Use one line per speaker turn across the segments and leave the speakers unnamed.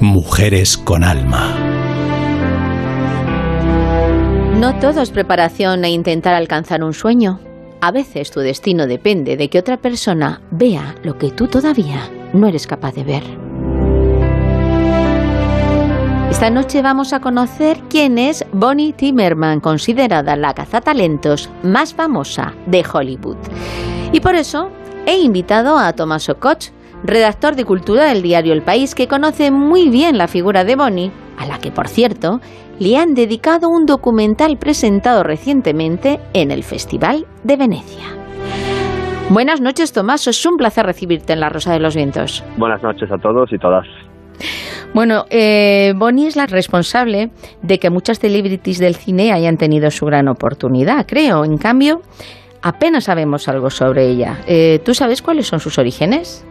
Mujeres con alma.
No todo es preparación e intentar alcanzar un sueño. A veces tu destino depende de que otra persona vea lo que tú todavía no eres capaz de ver. Esta noche vamos a conocer quién es Bonnie Timmerman, considerada la cazatalentos más famosa de Hollywood. Y por eso he invitado a Tomás Koch, redactor de cultura del diario El País, que conoce muy bien la figura de Bonnie, a la que, por cierto, le han dedicado un documental presentado recientemente en el Festival de Venecia. Buenas noches, Tomás. Es un placer recibirte en La Rosa de los Vientos.
Buenas noches a todos y todas.
Bueno, eh, Bonnie es la responsable de que muchas celebrities del cine hayan tenido su gran oportunidad, creo. En cambio, apenas sabemos algo sobre ella. Eh, ¿Tú sabes cuáles son sus orígenes?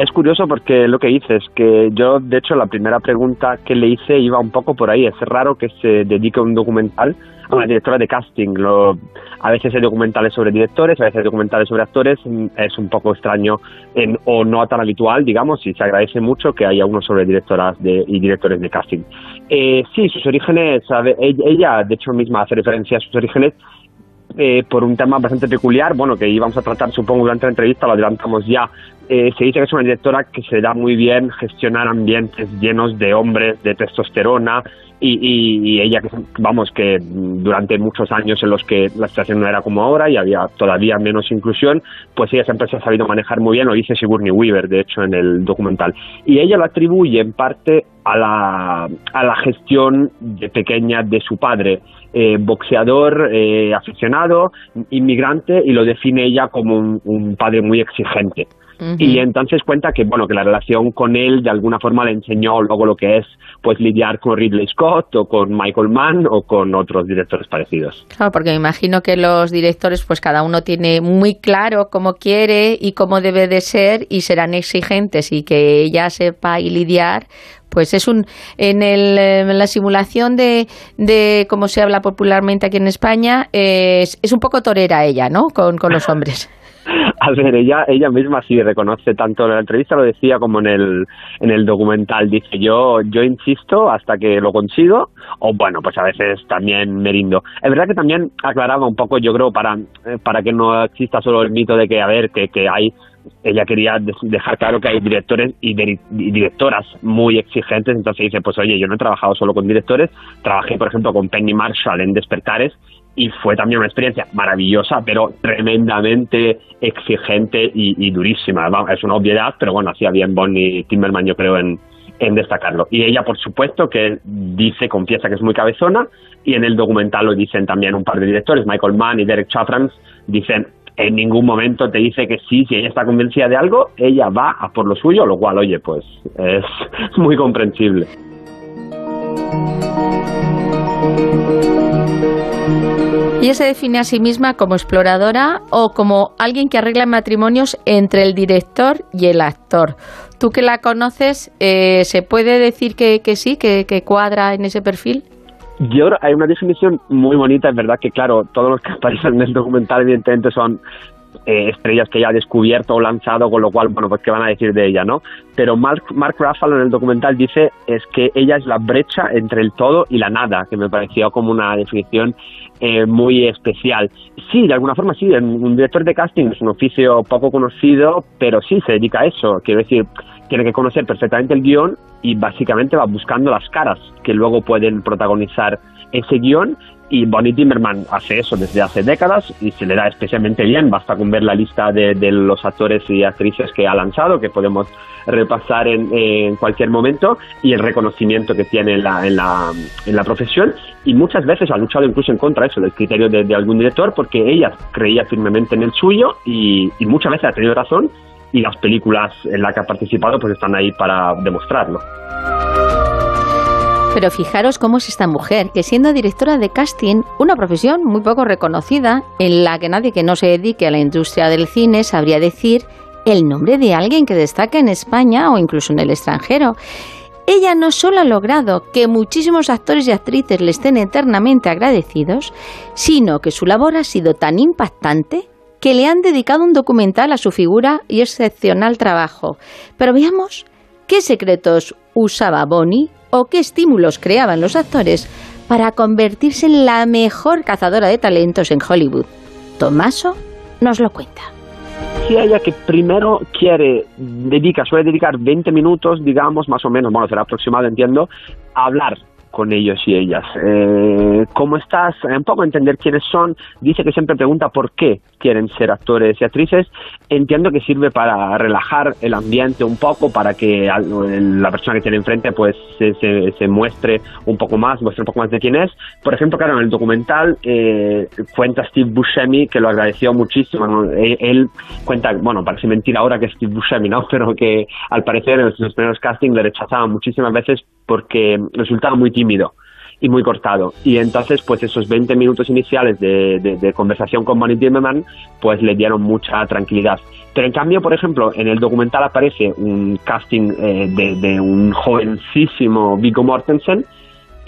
Es curioso porque lo que dices, que yo, de hecho, la primera pregunta que le hice iba un poco por ahí. Es raro que se dedique un documental a una directora de casting. Lo, a veces hay documentales sobre directores, a veces hay documentales sobre actores. Es un poco extraño en, o no tan habitual, digamos, y se agradece mucho que haya uno sobre directoras de, y directores de casting. Eh, sí, sus orígenes, ella, de hecho, misma hace referencia a sus orígenes eh, por un tema bastante peculiar, bueno, que íbamos a tratar, supongo, durante la entrevista, lo adelantamos ya. Eh, se dice que es una directora que se da muy bien gestionar ambientes llenos de hombres, de testosterona, y, ella, vamos, que durante muchos años en los que la situación no era como ahora y había todavía menos inclusión, pues ella siempre se ha sabido manejar muy bien, lo dice Sigourney Weaver, de hecho, en el documental. Y ella lo atribuye en parte a la, a la gestión de pequeña de su padre eh, boxeador eh, aficionado, inmigrante, y lo define ella como un, padre muy exigente. Y entonces cuenta que bueno que la relación con él de alguna forma le enseñó luego lo que es pues lidiar con Ridley Scott o con Michael Mann o con otros directores parecidos.
Claro, porque me imagino que los directores pues cada uno tiene muy claro cómo quiere y cómo debe de ser y serán exigentes y que ella sepa y lidiar pues es un en, el, en la simulación de, de como se habla popularmente aquí en España es, es un poco torera ella, ¿no? Con, con los hombres.
A ver, ella, ella misma sí reconoce tanto en la entrevista lo decía como en el, en el documental. Dice yo, yo insisto hasta que lo consigo, o bueno, pues a veces también me rindo. Es verdad que también aclaraba un poco, yo creo, para, para que no exista solo el mito de que, a ver, que, que hay ella quería dejar claro que hay directores y, directoras muy exigentes, entonces dice, pues oye, yo no he trabajado solo con directores, trabajé por ejemplo con Penny Marshall en Despertares y fue también una experiencia maravillosa, pero tremendamente exigente y, durísima. es una obviedad, pero bueno, hacía bien Bonnie Timmerman yo creo en, en destacarlo. Y ella, por supuesto, que dice, confiesa que es muy cabezona, y en el documental lo dicen también un par de directores, Michael Mann y Derek Chaffrans, dicen, en ningún momento te dice que sí, si ella está convencida de algo, ella va a por lo suyo, lo cual, oye, pues es muy comprensible.
Ella se define a sí misma como exploradora o como alguien que arregla matrimonios entre el director y el actor. Tú que la conoces, eh, ¿se puede decir que, sí, que, cuadra en ese perfil?
Yo hay una definición muy bonita, es verdad que claro, todos los que aparecen en el documental evidentemente son eh, estrellas que ella ha descubierto o lanzado, con lo cual, bueno, pues qué van a decir de ella, ¿no? Pero Mark, Mark Ruffalo en el documental dice es que ella es la brecha entre el todo y la nada, que me pareció como una definición eh, muy especial. Sí, de alguna forma sí, un director de casting es un oficio poco conocido, pero sí se dedica a eso, quiero decir, tiene que conocer perfectamente el guion y básicamente va buscando las caras que luego pueden protagonizar ese guion y Bonnie Timmerman hace eso desde hace décadas y se le da especialmente bien. Basta con ver la lista de, los actores y actrices que ha lanzado, que podemos repasar en, cualquier momento, y el reconocimiento que tiene en la, en, la, en la profesión. Y muchas veces ha luchado incluso en contra de eso, del criterio de, algún director, porque ella creía firmemente en el suyo y, y muchas veces ha tenido razón y las películas en las que ha participado pues están ahí para demostrarlo.
Pero fijaros cómo es esta mujer, que siendo directora de casting, una profesión muy poco reconocida, en la que nadie que no se dedique a la industria del cine sabría decir el nombre de alguien que destaque en España o incluso en el extranjero. Ella no solo ha logrado que muchísimos actores y actrices le estén eternamente agradecidos, sino que su labor ha sido tan impactante que le han dedicado un documental a su figura y excepcional trabajo. Pero veamos ¿Qué secretos usaba Bonnie o qué estímulos creaban los actores para convertirse en la mejor cazadora de talentos en Hollywood? Tomaso nos lo cuenta
si ella que primero quiere, dedica, suele dedicar 20 minutos, digamos, más o menos, bueno, será aproximado, entiendo, a hablar con ellos y ellas. Eh, ¿Cómo estás? Un poco entender quiénes son. Dice que siempre pregunta por qué quieren ser actores y actrices. Entiendo que sirve para relajar el ambiente un poco, para que la persona que tiene enfrente pues se, se, muestre un poco más, muestre un poco más de quién es. Por ejemplo, claro, en el documental eh, cuenta Steve Buscemi que lo agradeció muchísimo. Él, cuenta, bueno, parece mentira ahora que Steve Buscemi, ¿no? Pero que al parecer en los primeros castings le rechazaban muchísimas veces porque resultaba muy tímido y muy cortado. Y entonces, pues esos 20 minutos iniciales de, conversación con Bonnie Zimmerman, pues le dieron mucha tranquilidad. Pero en cambio, por ejemplo, en el documental aparece un casting eh, de, un jovencísimo Viggo Mortensen,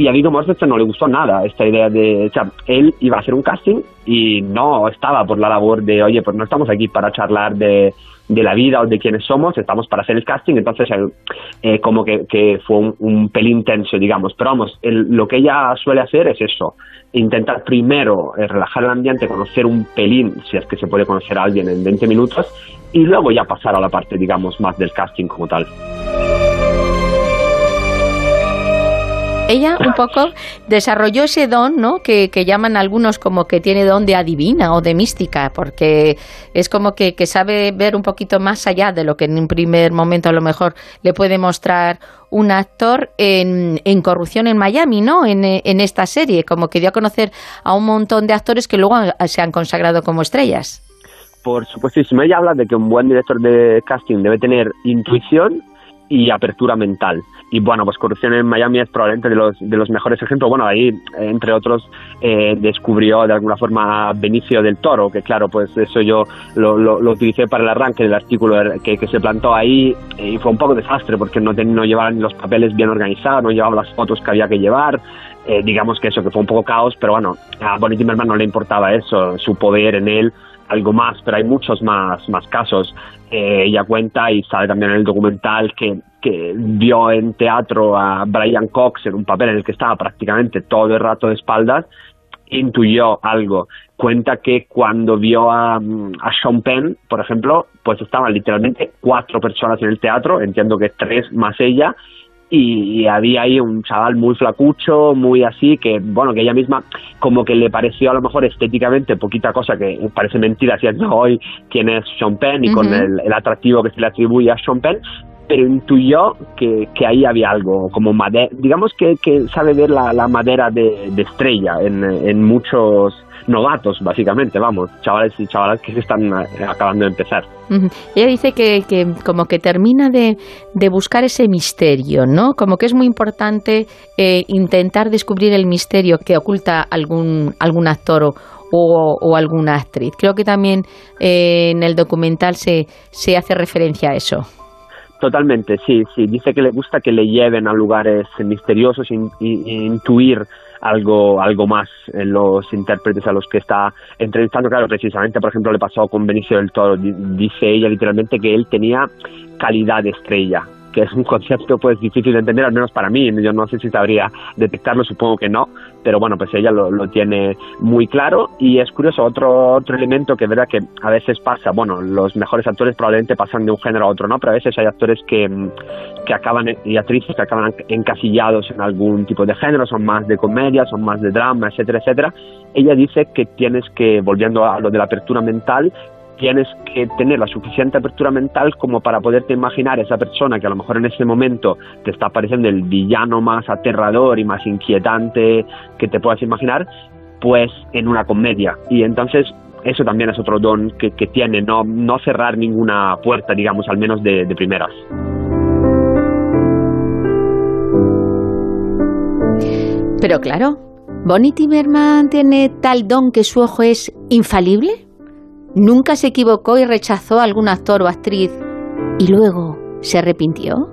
y a Viggo Mortensen no le gustó nada esta idea de, o sea, él iba a hacer un casting y no estaba por la labor de, oye, pues no estamos aquí para charlar de, de la vida o de quiénes somos, estamos para hacer el casting, entonces eh, como que, fue un, pelín tenso, digamos. Pero vamos, lo que ella suele hacer es eso, intentar primero eh, relajar el ambiente, conocer un pelín, si es que se puede conocer a alguien en 20 minutos, y luego ya pasar a la parte, digamos, más del casting como tal.
Ella un poco desarrolló ese don, ¿no? Que, llaman algunos como que tiene don de adivina o de mística, porque es como que, sabe ver un poquito más allá de lo que en un primer momento a lo mejor le puede mostrar un actor en, corrupción en Miami, ¿no? En, en, esta serie, como que dio a conocer a un montón de actores que luego se han consagrado como estrellas.
Por supuestísimo, ella habla de que un buen director de casting debe tener intuición y apertura mental. Y bueno, pues Corrupción en Miami es probablemente de los, de los mejores ejemplos. Bueno, ahí, entre otros, eh, descubrió de alguna forma Benicio del Toro, que claro, pues eso yo lo, lo, utilicé para el arranque del artículo que, que, se plantó ahí y fue un poco desastre porque no, no llevaban los papeles bien organizados, no llevaban las fotos que había que llevar. Eh, digamos que eso, que fue un poco caos, pero bueno, a Bonnie Timmerman no le importaba eso, su poder en él algo más, pero hay muchos más, más casos. Eh, ella cuenta y sabe también en el documental que, que vio en teatro a Brian Cox en un papel en el que estaba prácticamente todo el rato de espaldas, intuyó algo. Cuenta que cuando vio a, a Sean Penn, por ejemplo, pues estaban literalmente cuatro personas en el teatro, entiendo que tres más ella, y, había ahí un chaval muy flacucho, muy así, que bueno, que ella misma como que le pareció a lo mejor estéticamente poquita cosa que parece mentira siendo hoy quién es Sean Penn y con el, atractivo que se le atribuye a Sean Penn, pero intuyó que, que ahí había algo como madera, digamos que, que sabe ver la, la madera de, de estrella en, en muchos novatos, básicamente, vamos, chavales y chavalas que se están eh, acabando de empezar.
Ella dice que, que, como que termina de, de, buscar ese misterio, ¿no? Como que es muy importante eh, intentar descubrir el misterio que oculta algún, algún actor o, o, alguna actriz. Creo que también eh, en el documental se, se hace referencia a eso.
Totalmente, sí, sí. Dice que le gusta que le lleven a lugares misteriosos e intuir algo, algo más en los intérpretes a los que está entrevistando. Claro, precisamente, por ejemplo, le pasó con Benicio del Toro. Dice ella literalmente que él tenía calidad de estrella que es un concepto pues difícil de entender, al menos para mí, yo no sé si sabría detectarlo, supongo que no, pero bueno, pues ella lo, tiene muy claro y es curioso, otro, otro elemento que verdad que a veces pasa, bueno, los mejores actores probablemente pasan de un género a otro, ¿no? Pero a veces hay actores que, que acaban, y actrices que acaban encasillados en algún tipo de género, son más de comedia, son más de drama, etcétera, etcétera. Ella dice que tienes que, volviendo a lo de la apertura mental, tienes que tener la suficiente apertura mental como para poderte imaginar esa persona que a lo mejor en ese momento te está pareciendo el villano más aterrador y más inquietante que te puedas imaginar, pues en una comedia. Y entonces eso también es otro don que, tiene, no, no cerrar ninguna puerta, digamos, al menos de, de primeras.
Pero claro, ¿Bonnie Timerman tiene tal don que su ojo es infalible? ¿Nunca se equivocó y rechazó a algún actor o actriz. Y luego se arrepintió?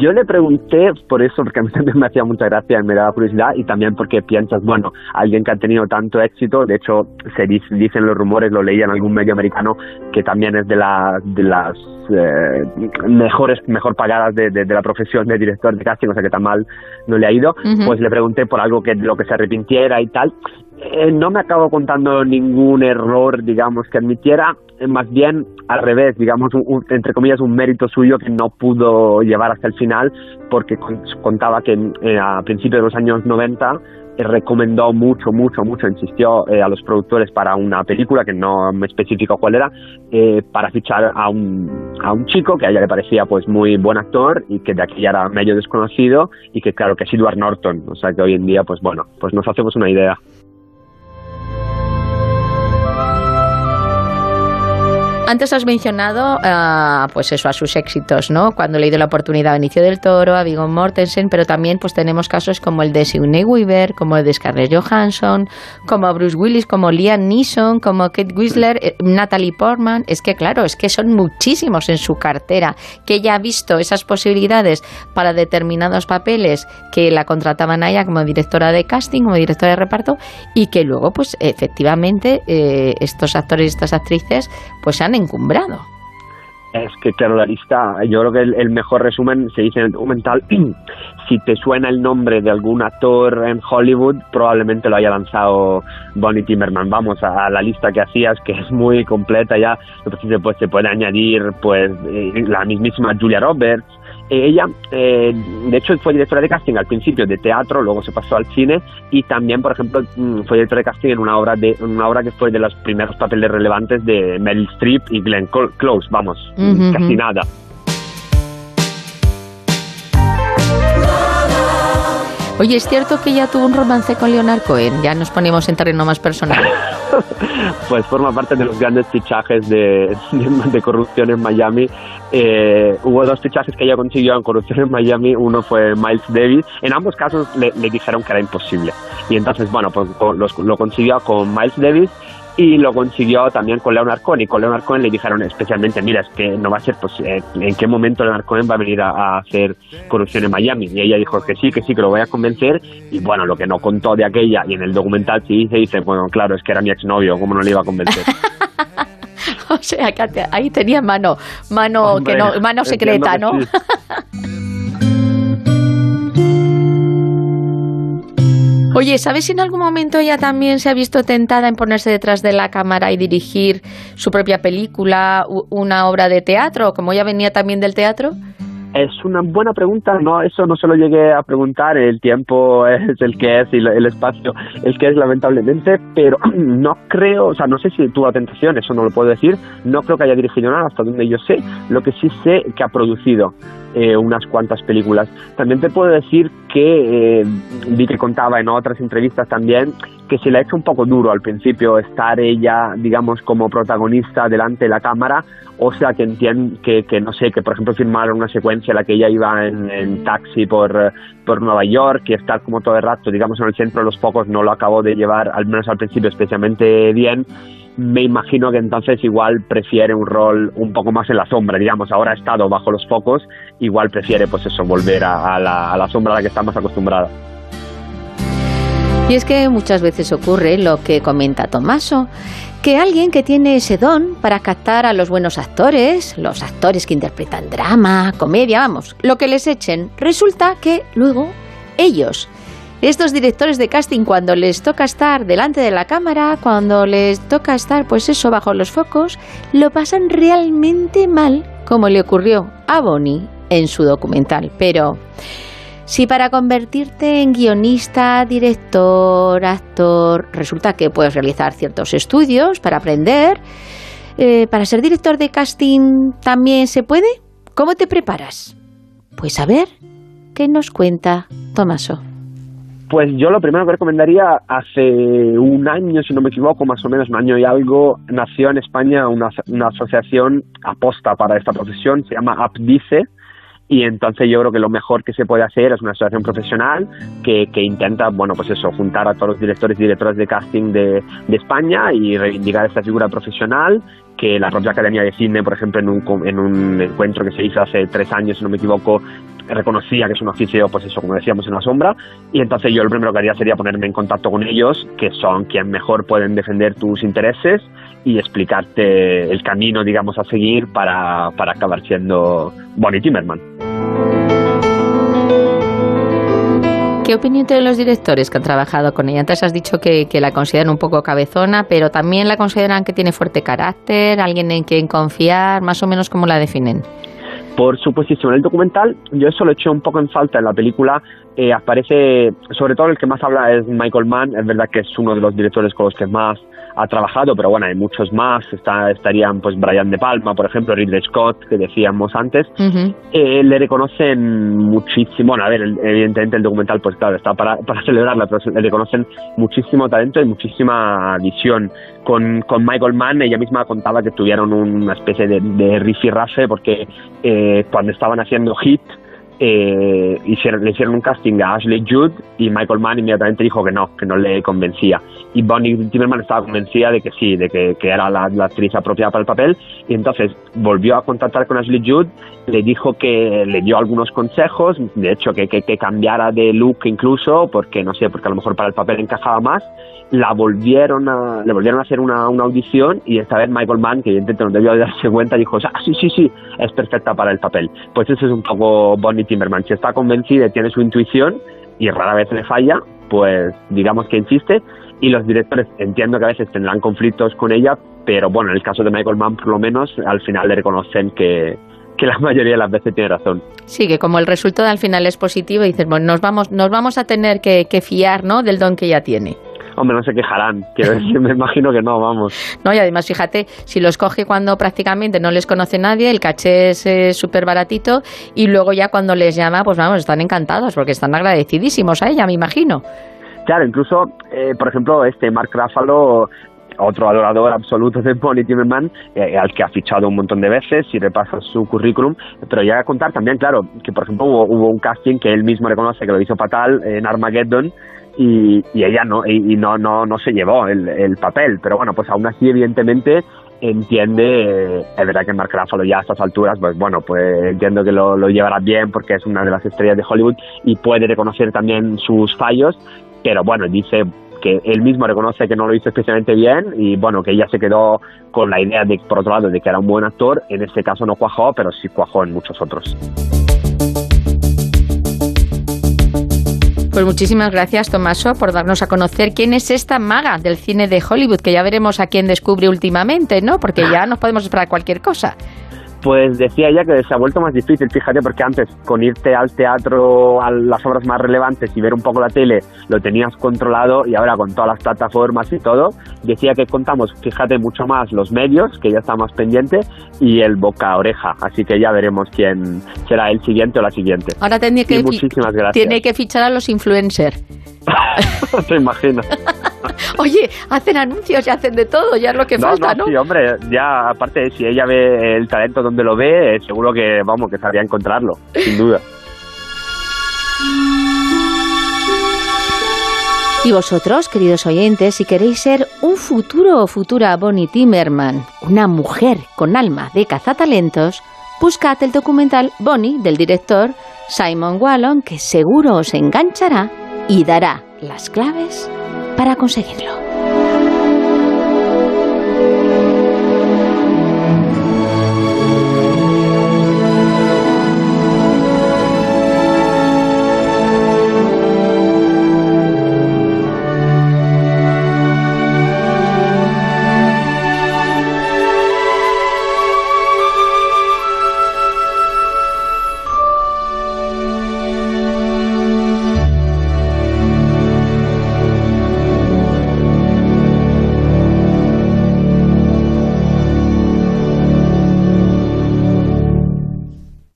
Yo le pregunté por eso, porque a mí también me hacía mucha gracia y me daba curiosidad, y también porque piensas, bueno, alguien que ha tenido tanto éxito, de hecho, se dicen los rumores, lo leía en algún medio americano, que también es de, la, de las eh, mejores, mejor pagadas de, de, la profesión de director de casting, o sea que tan mal no le ha ido, pues le pregunté por algo que lo que se arrepintiera y tal, eh, no me acabo contando ningún error, digamos, que admitiera, eh, más bien al revés, digamos, entre comillas, un mérito suyo que no pudo llevar hasta el final, porque contaba que eh, a principios de los años 90 recomendó mucho, mucho, mucho, insistió a los productores para una película que no me especificó cuál era, para fichar a un, a un chico que a ella le parecía pues muy buen actor y que de aquí ya era medio desconocido y que claro que es Edward Norton, o sea que hoy en día pues bueno, pues nos hacemos una idea.
Antes has mencionado, uh, pues eso, a sus éxitos, ¿no? Cuando le he la oportunidad a Inicio del Toro, a Viggo Mortensen, pero también pues tenemos casos como el de Sigourney Weaver, como el de Scarlett Johansson, como Bruce Willis, como Liam Neeson, como Kate Winslet, eh, Natalie Portman. Es que claro, es que son muchísimos en su cartera, que ella ha visto esas posibilidades para determinados papeles que la contrataban a ella como directora de casting, como directora de reparto, y que luego, pues efectivamente, eh, estos actores y estas actrices, pues han encumbrado.
Es que, claro, la lista, yo creo que el, mejor resumen se dice en el documental. si te suena el nombre de algún actor en Hollywood, probablemente lo haya lanzado Bonnie Timmerman. Vamos a, la lista que hacías, que es muy completa ya. Pues, se puede añadir pues eh, la mismísima Julia Roberts, ella, eh, de hecho, fue directora de casting al principio de teatro, luego se pasó al cine y también, por ejemplo, mm, fue directora de casting en una obra de una obra que fue de los primeros papeles relevantes de Meryl Streep y Glenn Close, vamos, casi nada.
Oye, ¿es cierto que ella tuvo un romance con Leonard Cohen? Ya nos ponemos en terreno más personal.
pues forma parte de los grandes fichajes de, de, corrupción en Miami. Eh, hubo dos fichajes que ella consiguió en corrupción en Miami. Uno fue Miles Davis. En ambos casos le, dijeron que era imposible. Y entonces, bueno, pues lo consiguió con Miles Davis y lo consiguió también con Leonard Cohen y con Leonard Cohen le dijeron especialmente mira es que no va a ser pues en qué momento Leonard Cohen va a venir a, hacer corrupción en Miami y ella dijo que sí que sí que lo voy a convencer y bueno lo que no contó de aquella y en el documental sí dice dice bueno claro es que era mi exnovio cómo no le iba a convencer
o sea que ahí tenía mano mano que no mano secreta no Oye, ¿sabes si en algún momento ella también se ha visto tentada en ponerse detrás de la cámara y dirigir su propia película, una obra de teatro, como ella venía también del teatro?
Es una buena pregunta, no, eso no se lo llegué a preguntar, el tiempo es el que es y el espacio el que es lamentablemente, pero no creo, o sea, no sé si tuvo tentación, eso no lo puedo decir, no creo que haya dirigido nada hasta donde yo sé, lo que sí sé que ha producido eh, unas cuantas películas. También te puedo decir que eh, vi que contaba en otras entrevistas también que se le ha hecho un poco duro al principio estar ella, digamos, como protagonista delante de la cámara, o sea que entiendo que, que no sé, que por ejemplo firmaron una secuencia en la que ella iba en, taxi por, por Nueva York y estar como todo el rato, digamos, en el centro de los focos no lo acabó de llevar, al menos al principio, especialmente bien me imagino que entonces igual prefiere un rol un poco más en la sombra, digamos, ahora ha estado bajo los focos, igual prefiere pues eso, volver a, la, a la sombra a la que está más acostumbrada.
Y es que muchas veces ocurre lo que comenta Tomaso, que alguien que tiene ese don para captar a los buenos actores, los actores que interpretan drama, comedia, vamos, lo que les echen, resulta que luego ellos estos directores de casting cuando les toca estar delante de la cámara, cuando les toca estar pues eso bajo los focos, lo pasan realmente mal, como le ocurrió a Bonnie en su documental. Pero si para convertirte en guionista, director, actor, resulta que puedes realizar ciertos estudios para aprender, eh, para ser director de casting también se puede. ¿Cómo te preparas? Pues a ver, ¿qué nos cuenta Tomaso?
Pues yo lo primero que recomendaría, hace un año, si no me equivoco, más o menos un año y algo, nació en España una, asociación aposta para esta profesión, se llama APDICE, y entonces yo creo que lo mejor que se puede hacer es una asociación profesional que, que intenta, bueno, pues eso, juntar a todos los directores y directoras de casting de, de España y reivindicar esta figura profesional que la propia Academia de Cine, por ejemplo, en un, en un encuentro que se hizo hace tres años, si no me equivoco, reconocía que es un oficio, pues eso, como decíamos, en la sombra, y entonces yo lo primero que haría sería ponerme en contacto con ellos, que son quien mejor pueden defender tus intereses y explicarte el camino, digamos, a seguir para, para acabar siendo Bonnie Timmerman.
¿Qué opinión tienen los directores que han trabajado con ella? Antes has dicho que, que, la consideran un poco cabezona, pero también la consideran que tiene fuerte carácter, alguien en quien confiar, más o menos cómo la definen.
Por su posición el documental, yo eso lo eché un poco en falta en la película. Eh, aparece, sobre todo el que más habla es Michael Mann, es verdad que es uno de los directores con los que más ha trabajado, pero bueno, hay muchos más, Está, estarían pues Brian De Palma, por ejemplo, Ridley Scott, que decíamos antes, eh, le reconocen muchísimo, bueno, a ver, evidentemente el documental pues claro, está para, para celebrarla, pero le reconocen muchísimo talento y muchísima visión. Con, con Michael Mann, ella misma contaba que tuvieron una especie de, de rifirrafe porque eh, cuando estaban haciendo Hit, eh, hicieron, le hicieron un casting a Ashley Judd y Michael Mann inmediatamente dijo que no, que no le convencía. Y Bonnie Timmerman estaba convencida de que sí, de que, que era la, la, actriz apropiada para el papel. Y entonces volvió a contactar con Ashley Judd, le dijo que le dio algunos consejos, de hecho que, que, que cambiara de look incluso, porque no sé, porque a lo mejor para el papel encajaba más la volvieron a, le volvieron a hacer una, una audición y esta vez Michael Mann, que evidentemente no debió darse cuenta, dijo, ah, sí, sí, sí, es perfecta para el papel. Pues eso es un poco Bonnie Timmerman. Si está convencida tiene su intuición y rara vez le falla, pues digamos que insiste y los directores entiendo que a veces tendrán conflictos con ella, pero bueno, en el caso de Michael Mann por lo menos al final le reconocen que, que la mayoría de las veces tiene razón.
Sí, que como el resultado al final es positivo, dices, bueno, nos vamos, nos vamos a tener que, que fiar ¿no? del don que ella tiene.
Hombre, no se quejarán, quiero decir, me imagino que no, vamos.
No, y además, fíjate, si los coge cuando prácticamente no les conoce nadie, el caché es súper baratito, y luego ya cuando les llama, pues vamos, están encantados, porque están agradecidísimos a ella, me imagino.
Claro, incluso, eh, por ejemplo, este Mark Ruffalo otro adorador absoluto de Bonnie Timmerman, eh, al que ha fichado un montón de veces y repasa su currículum, pero llega a contar también, claro, que por ejemplo hubo, hubo, un casting que él mismo reconoce que lo hizo fatal en Armageddon y, y ella no, y, y, no, no, no se llevó el, el papel, pero bueno, pues aún así evidentemente entiende, es verdad que Mark Ruffalo ya a estas alturas, pues bueno, pues entiendo que lo, lo llevará bien porque es una de las estrellas de Hollywood y puede reconocer también sus fallos, pero bueno, dice que él mismo reconoce que no lo hizo especialmente bien y bueno, que ella se quedó con la idea de, por otro lado, de que era un buen actor, en este caso no cuajó, pero sí cuajó en muchos otros.
Pues muchísimas gracias, Tomaso, por darnos a conocer quién es esta maga del cine de Hollywood, que ya veremos a quién descubre últimamente, ¿no? Porque ya nos podemos esperar cualquier cosa.
Pues decía ella que se ha vuelto más difícil, fíjate, porque antes con irte al teatro, a las obras más relevantes y ver un poco la tele, lo tenías controlado y ahora con todas las plataformas y todo, decía que contamos, fíjate, mucho más los medios, que ya está más pendiente, y el boca a oreja, así que ya veremos quién será el siguiente o la siguiente.
Ahora tiene que, muchísimas gracias. Tiene que fichar a los influencers.
Te imagino.
Oye, hacen anuncios y hacen de todo, ya es lo que
no,
falta,
no,
¿no?
Sí, hombre, ya aparte, si ella ve el talento donde lo ve, seguro que, vamos, que sabría encontrarlo, sin duda.
Y vosotros, queridos oyentes, si queréis ser un futuro o futura Bonnie Timmerman, una mujer con alma de cazatalentos, buscad el documental Bonnie del director Simon Wallon, que seguro os enganchará y dará las claves para conseguirlo.